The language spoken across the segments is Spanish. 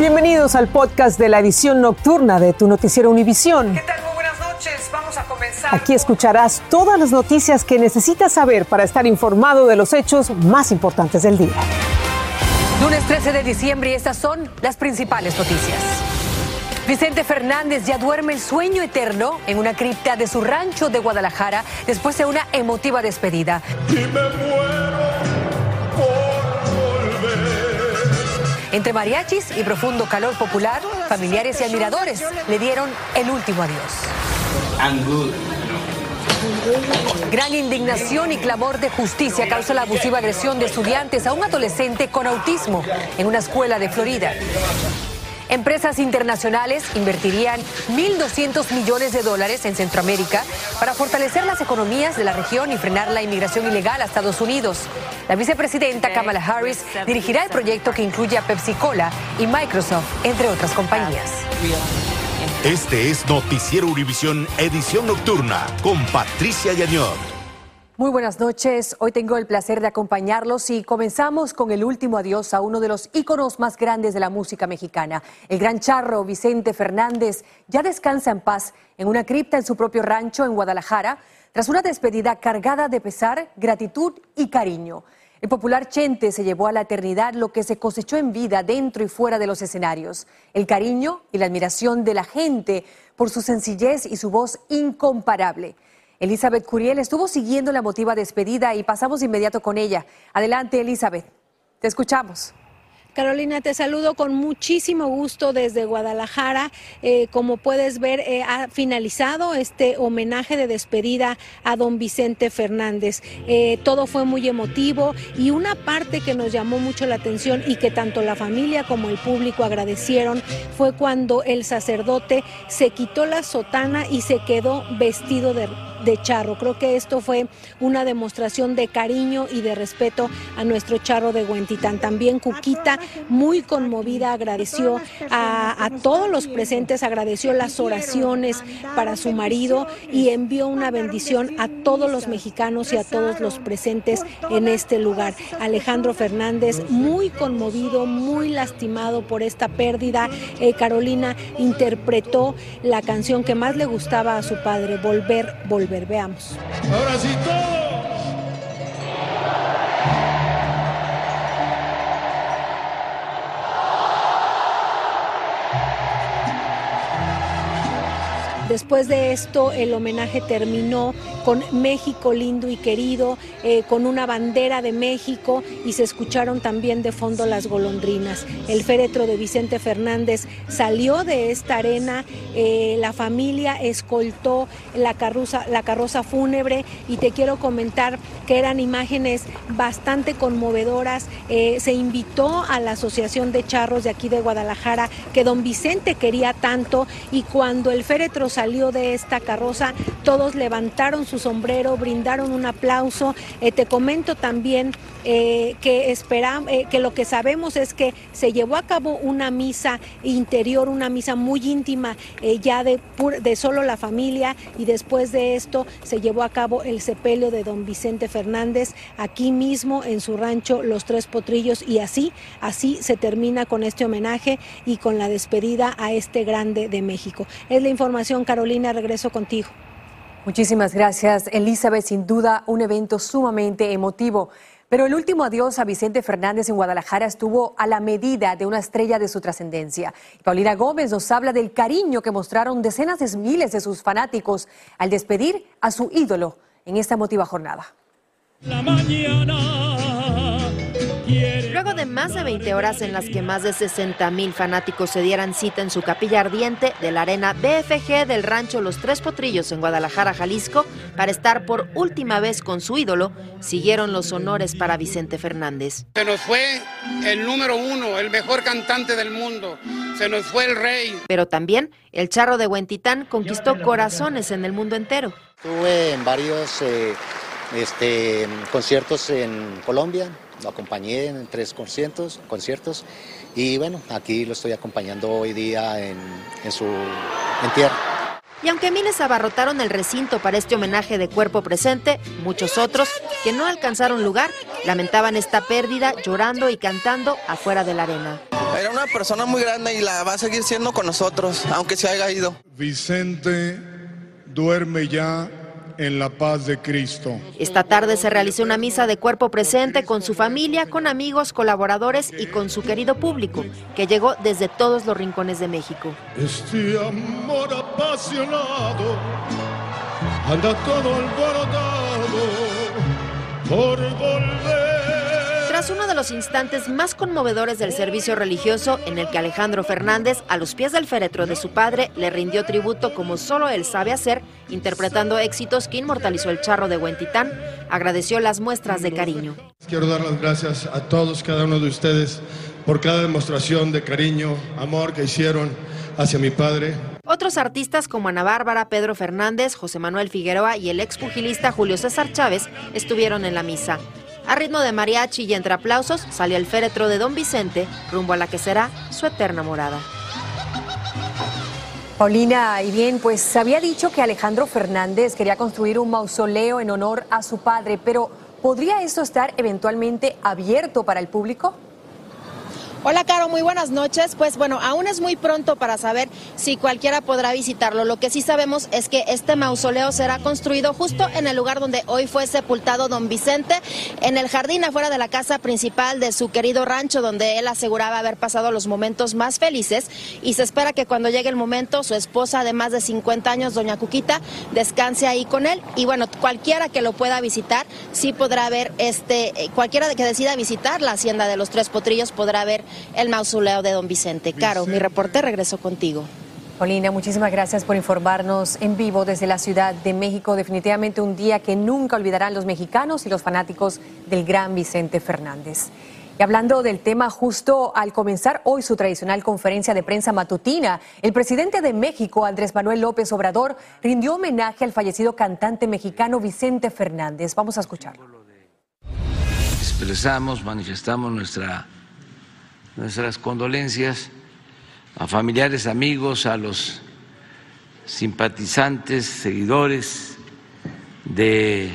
Bienvenidos al podcast de la edición nocturna de tu noticiero Univisión. ¿Qué tal? Muy buenas noches. Vamos a comenzar. Aquí escucharás todas las noticias que necesitas saber para estar informado de los hechos más importantes del día. Lunes 13 de diciembre y estas son las principales noticias. Vicente Fernández ya duerme el sueño eterno en una cripta de su rancho de Guadalajara después de una emotiva despedida. Y me muero Entre mariachis y profundo calor popular, familiares y admiradores le dieron el último adiós. Gran indignación y clamor de justicia causa la abusiva agresión de estudiantes a un adolescente con autismo en una escuela de Florida. Empresas internacionales invertirían 1.200 millones de dólares en Centroamérica para fortalecer las economías de la región y frenar la inmigración ilegal a Estados Unidos. La vicepresidenta Kamala Harris dirigirá el proyecto que incluye a Pepsi Cola y Microsoft, entre otras compañías. Este es Noticiero Univisión Edición Nocturna con Patricia Yañor. Muy buenas noches. Hoy tengo el placer de acompañarlos y comenzamos con el último adiós a uno de los íconos más grandes de la música mexicana. El gran charro Vicente Fernández ya descansa en paz en una cripta en su propio rancho en Guadalajara tras una despedida cargada de pesar, gratitud y cariño. El popular Chente se llevó a la eternidad lo que se cosechó en vida dentro y fuera de los escenarios. El cariño y la admiración de la gente por su sencillez y su voz incomparable. Elizabeth Curiel estuvo siguiendo la emotiva despedida y pasamos de inmediato con ella. Adelante, Elizabeth. Te escuchamos. Carolina, te saludo con muchísimo gusto desde Guadalajara. Eh, como puedes ver, eh, ha finalizado este homenaje de despedida a don Vicente Fernández. Eh, todo fue muy emotivo y una parte que nos llamó mucho la atención y que tanto la familia como el público agradecieron fue cuando el sacerdote se quitó la sotana y se quedó vestido de de charro. Creo que esto fue una demostración de cariño y de respeto a nuestro charro de Huentitán. También Cuquita, muy conmovida, agradeció a, a todos los presentes, agradeció las oraciones para su marido y envió una bendición a todos los mexicanos y a todos los presentes en este lugar. Alejandro Fernández, muy conmovido, muy lastimado por esta pérdida. Eh, Carolina interpretó la canción que más le gustaba a su padre, Volver, Volver. Veamos. Ahora sí todo. Después de esto, el homenaje terminó con México lindo y querido, eh, con una bandera de México y se escucharon también de fondo las golondrinas. El féretro de Vicente Fernández salió de esta arena, eh, la familia escoltó la carroza, la carroza fúnebre y te quiero comentar que eran imágenes bastante conmovedoras. Eh, se invitó a la Asociación de Charros de aquí de Guadalajara que don Vicente quería tanto y cuando el féretro salió de esta carroza, todos levantaron su sombrero, brindaron un aplauso. Eh, te comento también eh, que, esperam- eh, que lo que sabemos es que se llevó a cabo una misa interior, una misa muy íntima, ya de, de solo la familia, y después de esto se llevó a cabo el sepelio de don Vicente Fernández aquí mismo en su rancho Los Tres Potrillos, y así, así se termina con este homenaje y con la despedida a este grande de México. Es la información, Carolina, regreso contigo. Muchísimas gracias, Elizabeth. Sin duda, un evento sumamente emotivo. Pero el último adiós a Vicente Fernández en Guadalajara estuvo a la medida de una estrella de su trascendencia. Paulina Gómez nos habla del cariño que mostraron decenas de miles de sus fanáticos al despedir a su ídolo en esta emotiva jornada. La mañana. Luego de más de 20 horas en las que más de 60 mil fanáticos se dieran cita en su capilla ardiente de la arena BFG del rancho Los Tres Potrillos en Guadalajara, Jalisco, para estar por última vez con su ídolo, siguieron los honores para Vicente Fernández. Se nos fue el número uno, el mejor cantante del mundo. Se nos fue el rey. Pero también el charro de Huentitán conquistó corazones en el mundo entero. Estuve en varios eh, este, conciertos en Colombia, lo acompañé en tres conciertos, conciertos y bueno, aquí lo estoy acompañando hoy día en, en su entierro. Y aunque miles abarrotaron el recinto para este homenaje de cuerpo presente, muchos otros que no alcanzaron lugar lamentaban esta pérdida llorando y cantando afuera de la arena. Era una persona muy grande y la va a seguir siendo con nosotros, aunque se haya ido. Vicente duerme ya en la paz de Cristo. Esta tarde se realizó una misa de cuerpo presente con su familia, con amigos, colaboradores y con su querido público, que llegó desde todos los rincones de México. Este amor apasionado anda todo alborotado por volver. Tras uno de los instantes más conmovedores del servicio religioso, en el que Alejandro Fernández, a los pies del féretro de su padre, le rindió tributo como solo él sabe hacer, interpretando éxitos que inmortalizó el charro de Huentitán, agradeció las muestras de cariño. Quiero dar las gracias a todos, cada uno de ustedes, por cada demostración de cariño, amor que hicieron hacia mi padre. Otros artistas como Ana Bárbara, Pedro Fernández, José Manuel Figueroa y el expugilista Julio César Chávez estuvieron en la misa. A ritmo de mariachi y entre aplausos salió el féretro de Don Vicente rumbo a la que será su eterna morada. Paulina, y bien, pues había dicho que Alejandro Fernández quería construir un mausoleo en honor a su padre, pero ¿podría esto estar eventualmente abierto para el público? Hola, Caro, muy buenas noches. Pues bueno, aún es muy pronto para saber si cualquiera podrá visitarlo. Lo que sí sabemos es que este mausoleo será construido justo en el lugar donde hoy fue sepultado don Vicente, en el jardín afuera de la casa principal de su querido rancho, donde él aseguraba haber pasado los momentos más felices. Y se espera que cuando llegue el momento, su esposa de más de 50 años, doña Cuquita, descanse ahí con él. Y bueno, cualquiera que lo pueda visitar, sí podrá ver este, eh, cualquiera que decida visitar la hacienda de los Tres Potrillos podrá ver el mausoleo de don Vicente. Caro, mi reporte regresó contigo. Paulina, muchísimas gracias por informarnos en vivo desde la Ciudad de México. Definitivamente un día que nunca olvidarán los mexicanos y los fanáticos del gran Vicente Fernández. Y hablando del tema, justo al comenzar hoy su tradicional conferencia de prensa matutina, el presidente de México, Andrés Manuel López Obrador, rindió homenaje al fallecido cantante mexicano Vicente Fernández. Vamos a escucharlo. Expresamos, manifestamos nuestra nuestras condolencias a familiares, amigos, a los simpatizantes, seguidores de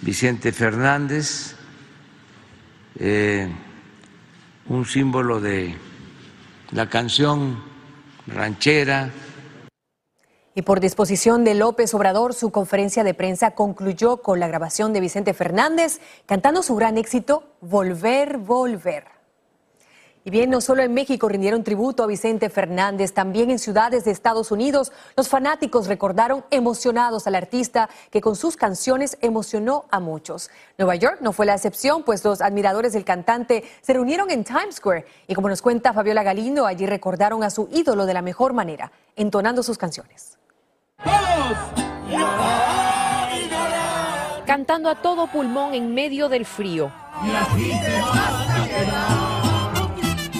Vicente Fernández, eh, un símbolo de la canción ranchera. Y por disposición de López Obrador, su conferencia de prensa concluyó con la grabación de Vicente Fernández cantando su gran éxito, Volver, Volver. Y bien, no solo en México rindieron tributo a Vicente Fernández, también en ciudades de Estados Unidos los fanáticos recordaron emocionados al artista que con sus canciones emocionó a muchos. Nueva York no fue la excepción, pues los admiradores del cantante se reunieron en Times Square y como nos cuenta Fabiola Galindo, allí recordaron a su ídolo de la mejor manera, entonando sus canciones. Cantando a todo pulmón en medio del frío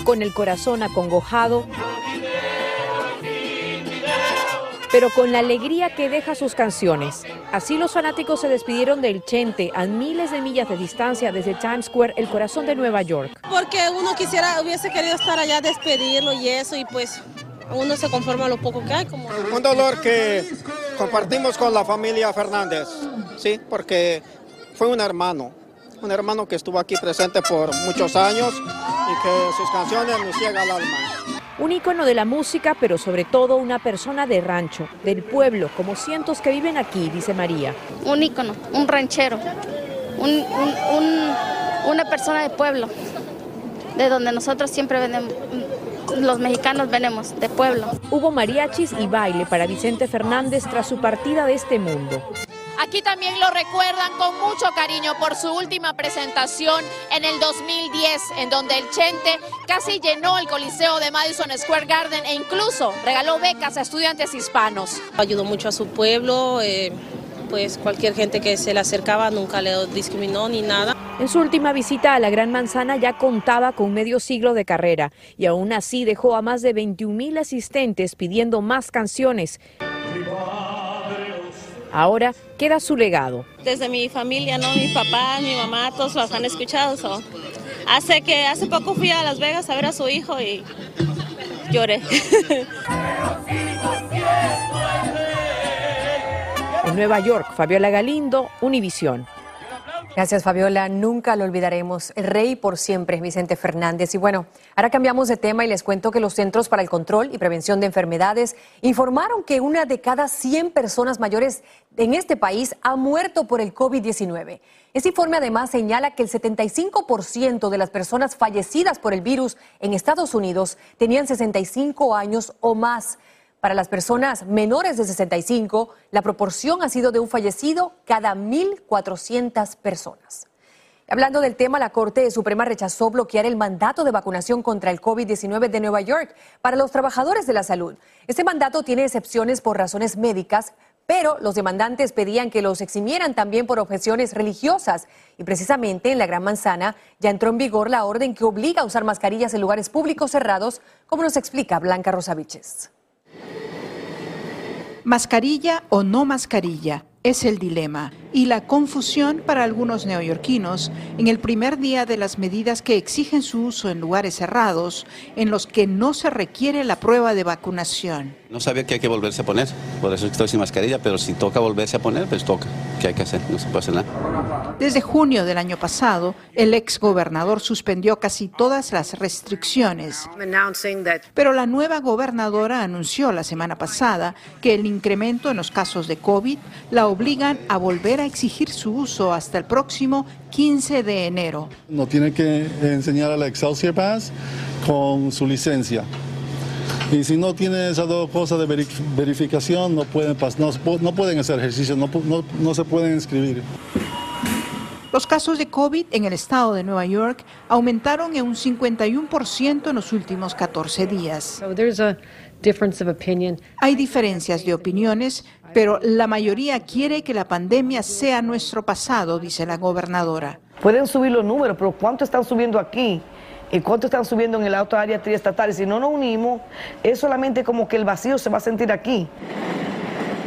con el corazón acongojado, pero con la alegría que deja sus canciones. Así los fanáticos se despidieron del Chente a miles de millas de distancia desde Times Square, el corazón de Nueva York. Porque uno quisiera, hubiese querido estar allá, despedirlo y eso, y pues uno se conforma a lo poco que hay. Como... Un dolor que compartimos con la familia Fernández, sí, porque fue un hermano, un hermano que estuvo aquí presente por muchos años y que sus canciones nos llegan al alma. Un ícono de la música, pero sobre todo una persona de rancho, del pueblo, como cientos que viven aquí, dice María. Un ícono, un ranchero, un, una persona de pueblo, de donde nosotros siempre venimos, los mexicanos venimos, de pueblo. Hubo mariachis y baile para Vicente Fernández tras su partida de este mundo. Aquí también lo recuerdan con mucho cariño por su última presentación en el 2010, en donde el Chente casi llenó el Coliseo de Madison Square Garden e incluso regaló becas a estudiantes hispanos. Ayudó mucho a su pueblo, eh, pues cualquier gente que se le acercaba nunca le discriminó ni nada. En su última visita a la Gran Manzana ya contaba con medio siglo de carrera y aún así dejó a más de 21 mil asistentes pidiendo más canciones. Ahora queda su legado. Desde mi familia, ¿no? Mi papá, mi mamá, todos los han escuchado. Hace que hace poco fui a Las Vegas a ver a su hijo y lloré. en Nueva York, Fabiola Galindo, Univisión. Gracias, Fabiola. Nunca lo olvidaremos. Rey por siempre, Vicente Fernández. Y bueno, ahora cambiamos de tema y les cuento que los Centros para el Control y Prevención de Enfermedades informaron que una de cada 100 personas mayores en este país ha muerto por el COVID-19. Este informe además señala que el 75% de las personas fallecidas por el virus en Estados Unidos tenían 65 años o más. Para las personas menores de 65, la proporción ha sido de un fallecido cada 1.400 personas. Hablando del tema, la Corte Suprema rechazó bloquear el mandato de vacunación contra el COVID-19 de Nueva York para los trabajadores de la salud. Este mandato tiene excepciones por razones médicas, pero los demandantes pedían que los eximieran también por objeciones religiosas. Y precisamente en la Gran Manzana ya entró en vigor la orden que obliga a usar mascarillas en lugares públicos cerrados, como nos explica Blanca Rosaviches. Mascarilla o no mascarilla es el dilema y la confusión para algunos neoyorquinos en el primer día de las medidas que exigen su uso en lugares cerrados en los que no se requiere la prueba de vacunación. No sabía que hay que volverse a poner, por eso estoy sin mascarilla, pero si toca volverse a poner, pues toca. ¿Qué hay que hacer? No se puede hacer nada. Desde junio del año pasado, el ex gobernador suspendió casi todas las restricciones. Pero la nueva gobernadora anunció la semana pasada que el incremento en los casos de COVID la obligan a volver a exigir su uso hasta el próximo 15 de enero. No tiene que enseñar a la Excelsior Pass con su licencia. Y si no tiene esas dos cosas de verificación, no pueden, no, pueden hacer ejercicio, no, no se pueden inscribir. Los casos de COVID en el estado de Nueva York aumentaron en un 51% en los últimos 14 días. Hay diferencias de opiniones, pero la mayoría quiere que la pandemia sea nuestro pasado, dice la gobernadora. Pueden subir los números, pero ¿cuánto están subiendo aquí? ¿Y cuánto están subiendo en el auto área triestatal? Si no nos unimos, es solamente como que el vacío se va a sentir aquí.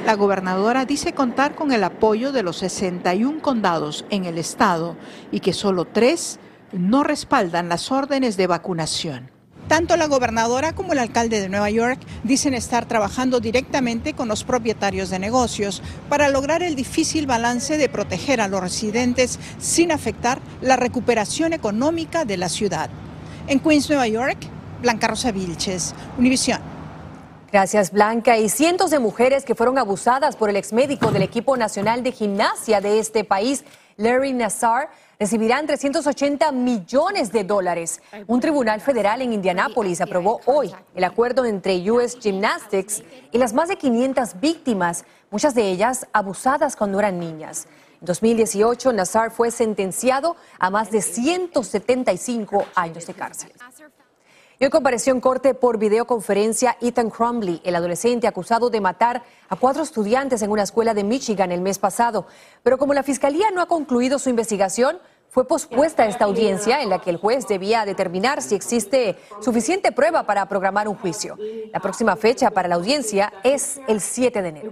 La gobernadora dice contar con el apoyo de los 61 condados en el estado y que solo tres no respaldan las órdenes de vacunación. Tanto la gobernadora como el alcalde de Nueva York dicen estar trabajando directamente con los propietarios de negocios para lograr el difícil balance de proteger a los residentes sin afectar la recuperación económica de la ciudad. En Queens, Nueva York, Blanca Rosa Vilches, Univisión. Gracias, Blanca. Y cientos de mujeres que fueron abusadas por el exmédico del equipo nacional de gimnasia de este país, Larry Nassar, recibirán 380 millones de dólares. Un tribunal federal en Indianápolis aprobó hoy el acuerdo entre US Gymnastics y las más de 500 víctimas, muchas de ellas abusadas cuando eran niñas. En 2018, Nassar fue sentenciado a más de 175 años de cárcel. Y hoy compareció en corte por videoconferencia Ethan Crumbley, el adolescente acusado de matar a cuatro estudiantes en una escuela de Michigan el mes pasado. Pero como la fiscalía no ha concluido su investigación, fue pospuesta esta audiencia en la que el juez debía determinar si existe suficiente prueba para programar un juicio. La próxima fecha para la audiencia es el 7 de enero.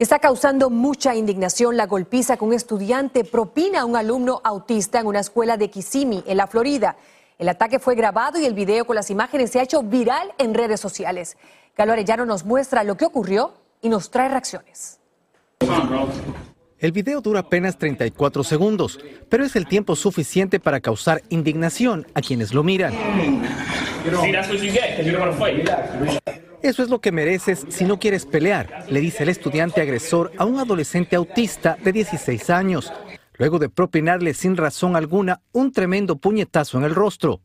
Está causando mucha indignación la golpiza que un estudiante propina a un alumno autista en una escuela de Kissimmee, en la Florida. El ataque fue grabado y el video con las imágenes se ha hecho viral en redes sociales. Galo Arellano nos muestra lo que ocurrió y nos trae reacciones. El video dura apenas 34 segundos, pero es el tiempo suficiente para causar indignación a quienes lo miran. Eso es lo que mereces si no quieres pelear, le dice el estudiante agresor a un adolescente autista de 16 años luego de propinarle sin razón alguna un tremendo puñetazo en el rostro.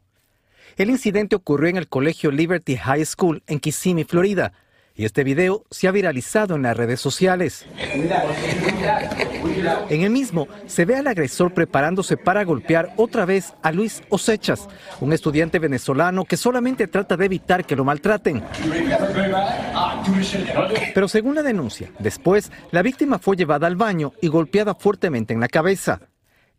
El incidente ocurrió en el colegio Liberty High School en Kissimmee, Florida, y este video se ha viralizado en las redes sociales. En el mismo se ve al agresor preparándose para golpear otra vez a Luis Osechas, un estudiante venezolano que solamente trata de evitar que lo maltraten. Pero según la denuncia, después la víctima fue llevada al baño y golpeada fuertemente en la cabeza.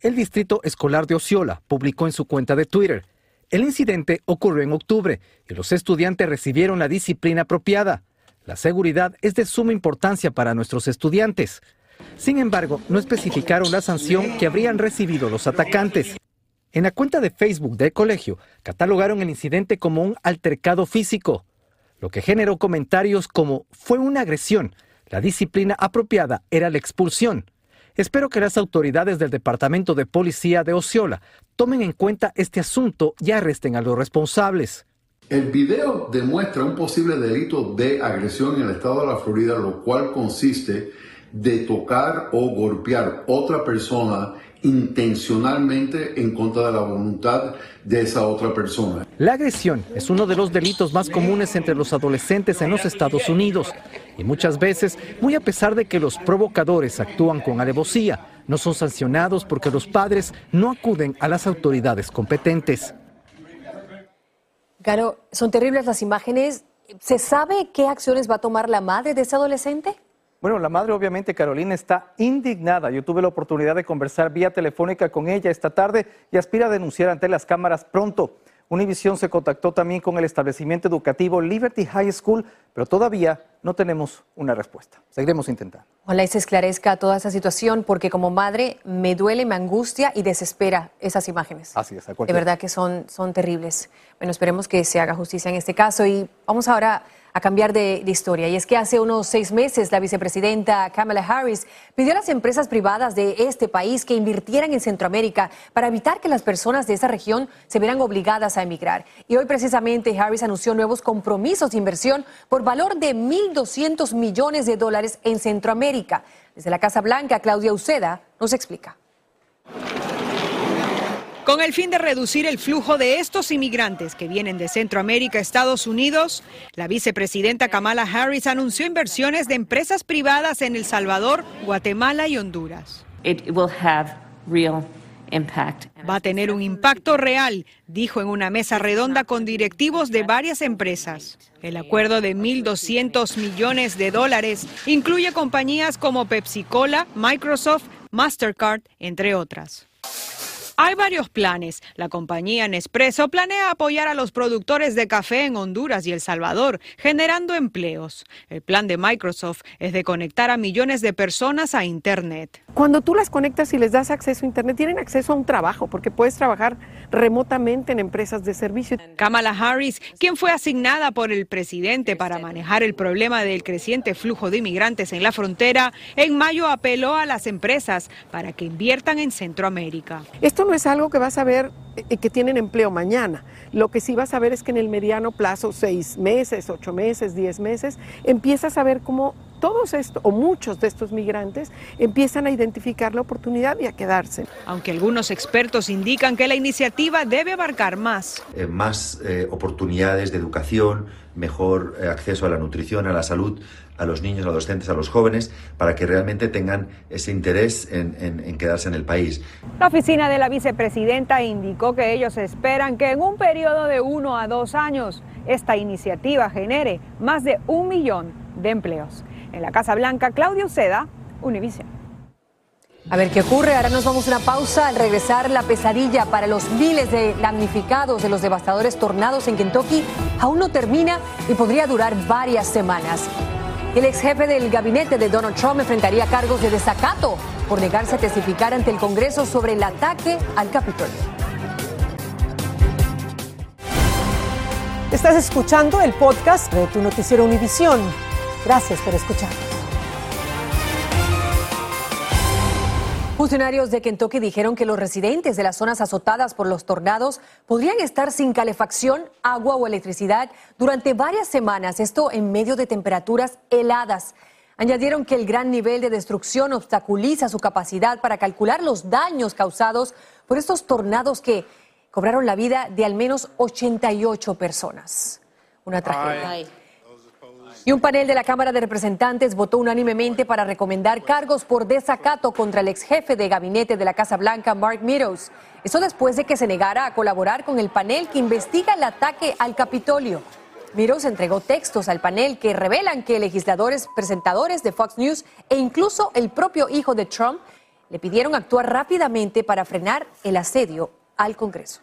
El distrito escolar de Osceola publicó en su cuenta de Twitter. El incidente ocurrió en octubre y los estudiantes recibieron la disciplina apropiada. La seguridad es de suma importancia para nuestros estudiantes. Sin embargo, no especificaron la sanción que habrían recibido los atacantes. En la cuenta de Facebook del colegio, catalogaron el incidente como un altercado físico, lo que generó comentarios como fue una agresión, la disciplina apropiada era la expulsión. Espero que las autoridades del Departamento de Policía de Osceola tomen en cuenta este asunto y arresten a los responsables. El video demuestra un posible delito de agresión en el estado de la Florida, lo cual consiste de tocar o golpear otra persona intencionalmente en contra de la voluntad de esa otra persona. La agresión es uno de los delitos más comunes entre los adolescentes en los Estados Unidos y muchas veces, muy a pesar de que los provocadores actúan con alevosía, no son sancionados porque los padres no acuden a las autoridades competentes. Garo, son terribles las imágenes. ¿Se sabe qué acciones va a tomar la madre de ese adolescente? Bueno, la madre obviamente, Carolina, está indignada. Yo tuve la oportunidad de conversar vía telefónica con ella esta tarde y aspira a denunciar ante las cámaras pronto. Univision se contactó también con el establecimiento educativo Liberty High School, pero todavía no tenemos una respuesta. Seguiremos intentando. Ojalá y se esclarezca toda esa situación, porque como madre me duele, me angustia y desespera esas imágenes. Así es, De verdad que son, son terribles. Bueno, esperemos que se haga justicia en este caso y vamos ahora a cambiar de, historia. Y es que hace unos seis meses la vicepresidenta Kamala Harris pidió a las empresas privadas de este país que invirtieran en Centroamérica para evitar que las personas de esa región se vieran obligadas a emigrar. Y hoy precisamente Harris anunció nuevos compromisos de inversión por valor de 1.200 millones de dólares en Centroamérica. Desde la Casa Blanca, Claudia Uceda nos explica. Con el fin de reducir el flujo de estos inmigrantes que vienen de Centroamérica a Estados Unidos, la vicepresidenta Kamala Harris anunció inversiones de empresas privadas en El Salvador, Guatemala y Honduras. Va a tener un impacto real, dijo en una mesa redonda con directivos de varias empresas. El acuerdo de 1.200 millones de dólares incluye compañías como Pepsi Cola, Microsoft, Mastercard, entre otras. Hay varios planes. La compañía Nespresso planea apoyar a los productores de café en Honduras y El Salvador, generando empleos. El plan de Microsoft es de conectar a millones de personas a Internet. Cuando tú las conectas y les das acceso a Internet, tienen acceso a un trabajo, porque puedes trabajar remotamente en empresas de servicio. Kamala Harris, quien fue asignada por el presidente para manejar el problema del creciente flujo de inmigrantes en la frontera, en mayo apeló a las empresas para que inviertan en Centroamérica. Esto no es algo que vas a ver eh, que tienen empleo mañana. Lo que sí vas a ver es que en el mediano plazo, seis meses, ocho meses, diez meses, empiezas a ver cómo todos estos, o muchos de estos migrantes, empiezan a identificar la oportunidad y a quedarse. Aunque algunos expertos indican que la iniciativa debe abarcar más. Eh, más eh, oportunidades de educación, mejor acceso a la nutrición, a la salud, a los niños, a los adolescentes, a los jóvenes, para que realmente tengan ese interés en, quedarse en el país. La oficina de la vicepresidenta indicó que ellos esperan que en un periodo de uno a dos años esta iniciativa genere más de un millón de empleos. En la Casa Blanca, Claudio Seda, Univision. A ver qué ocurre. Ahora nos vamos a una pausa. Al regresar, la pesadilla para los miles de damnificados de los devastadores tornados en Kentucky aún no termina y podría durar varias semanas. El ex jefe del gabinete de Donald Trump enfrentaría cargos de desacato por negarse a testificar ante el Congreso sobre el ataque al Capitolio. Estás escuchando el podcast de tu noticiero Univisión. Gracias por escuchar. Funcionarios de Kentucky dijeron que los residentes de las zonas azotadas por los tornados podrían estar sin calefacción, agua o electricidad durante varias semanas, esto en medio de temperaturas heladas. Añadieron que el gran nivel de destrucción obstaculiza su capacidad para calcular los daños causados por estos tornados que cobraron la vida de al menos 88 personas. Una tragedia. Y un panel de la Cámara de Representantes votó unánimemente para recomendar cargos por desacato contra el ex jefe de gabinete de la Casa Blanca, Mark Meadows. Eso después de que se negara a colaborar con el panel que investiga el ataque al Capitolio. Meadows entregó textos al panel que revelan que legisladores, presentadores de Fox News e incluso el propio hijo de Trump le pidieron actuar rápidamente para frenar el asedio al Congreso.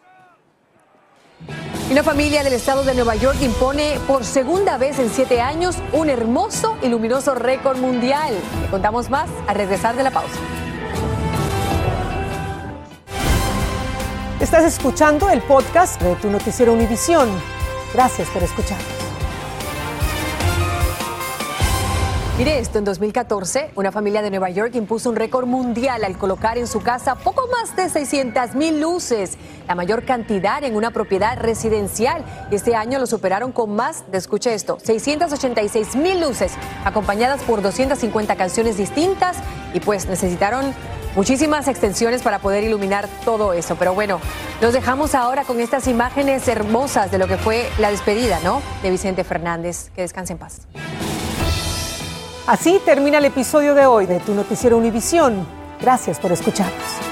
Una familia del estado de Nueva York impone por segunda vez en siete años un hermoso y luminoso récord mundial. Le contamos más al regresar de la pausa. Estás escuchando el podcast de tu noticiero Univisión. Gracias por escuchar. Mire esto, en 2014, una familia de Nueva York impuso un récord mundial al colocar en su casa poco más de 600 mil luces, la mayor cantidad en una propiedad residencial. Este año lo superaron con más, de, escuche esto, 686 mil luces, acompañadas por 250 canciones distintas y pues necesitaron muchísimas extensiones para poder iluminar todo eso. Pero bueno, los dejamos ahora con estas imágenes hermosas de lo que fue la despedida, ¿no? De Vicente Fernández. Que descanse en paz. Así termina el episodio de hoy de Tu Noticiero Univisión. Gracias por escucharnos.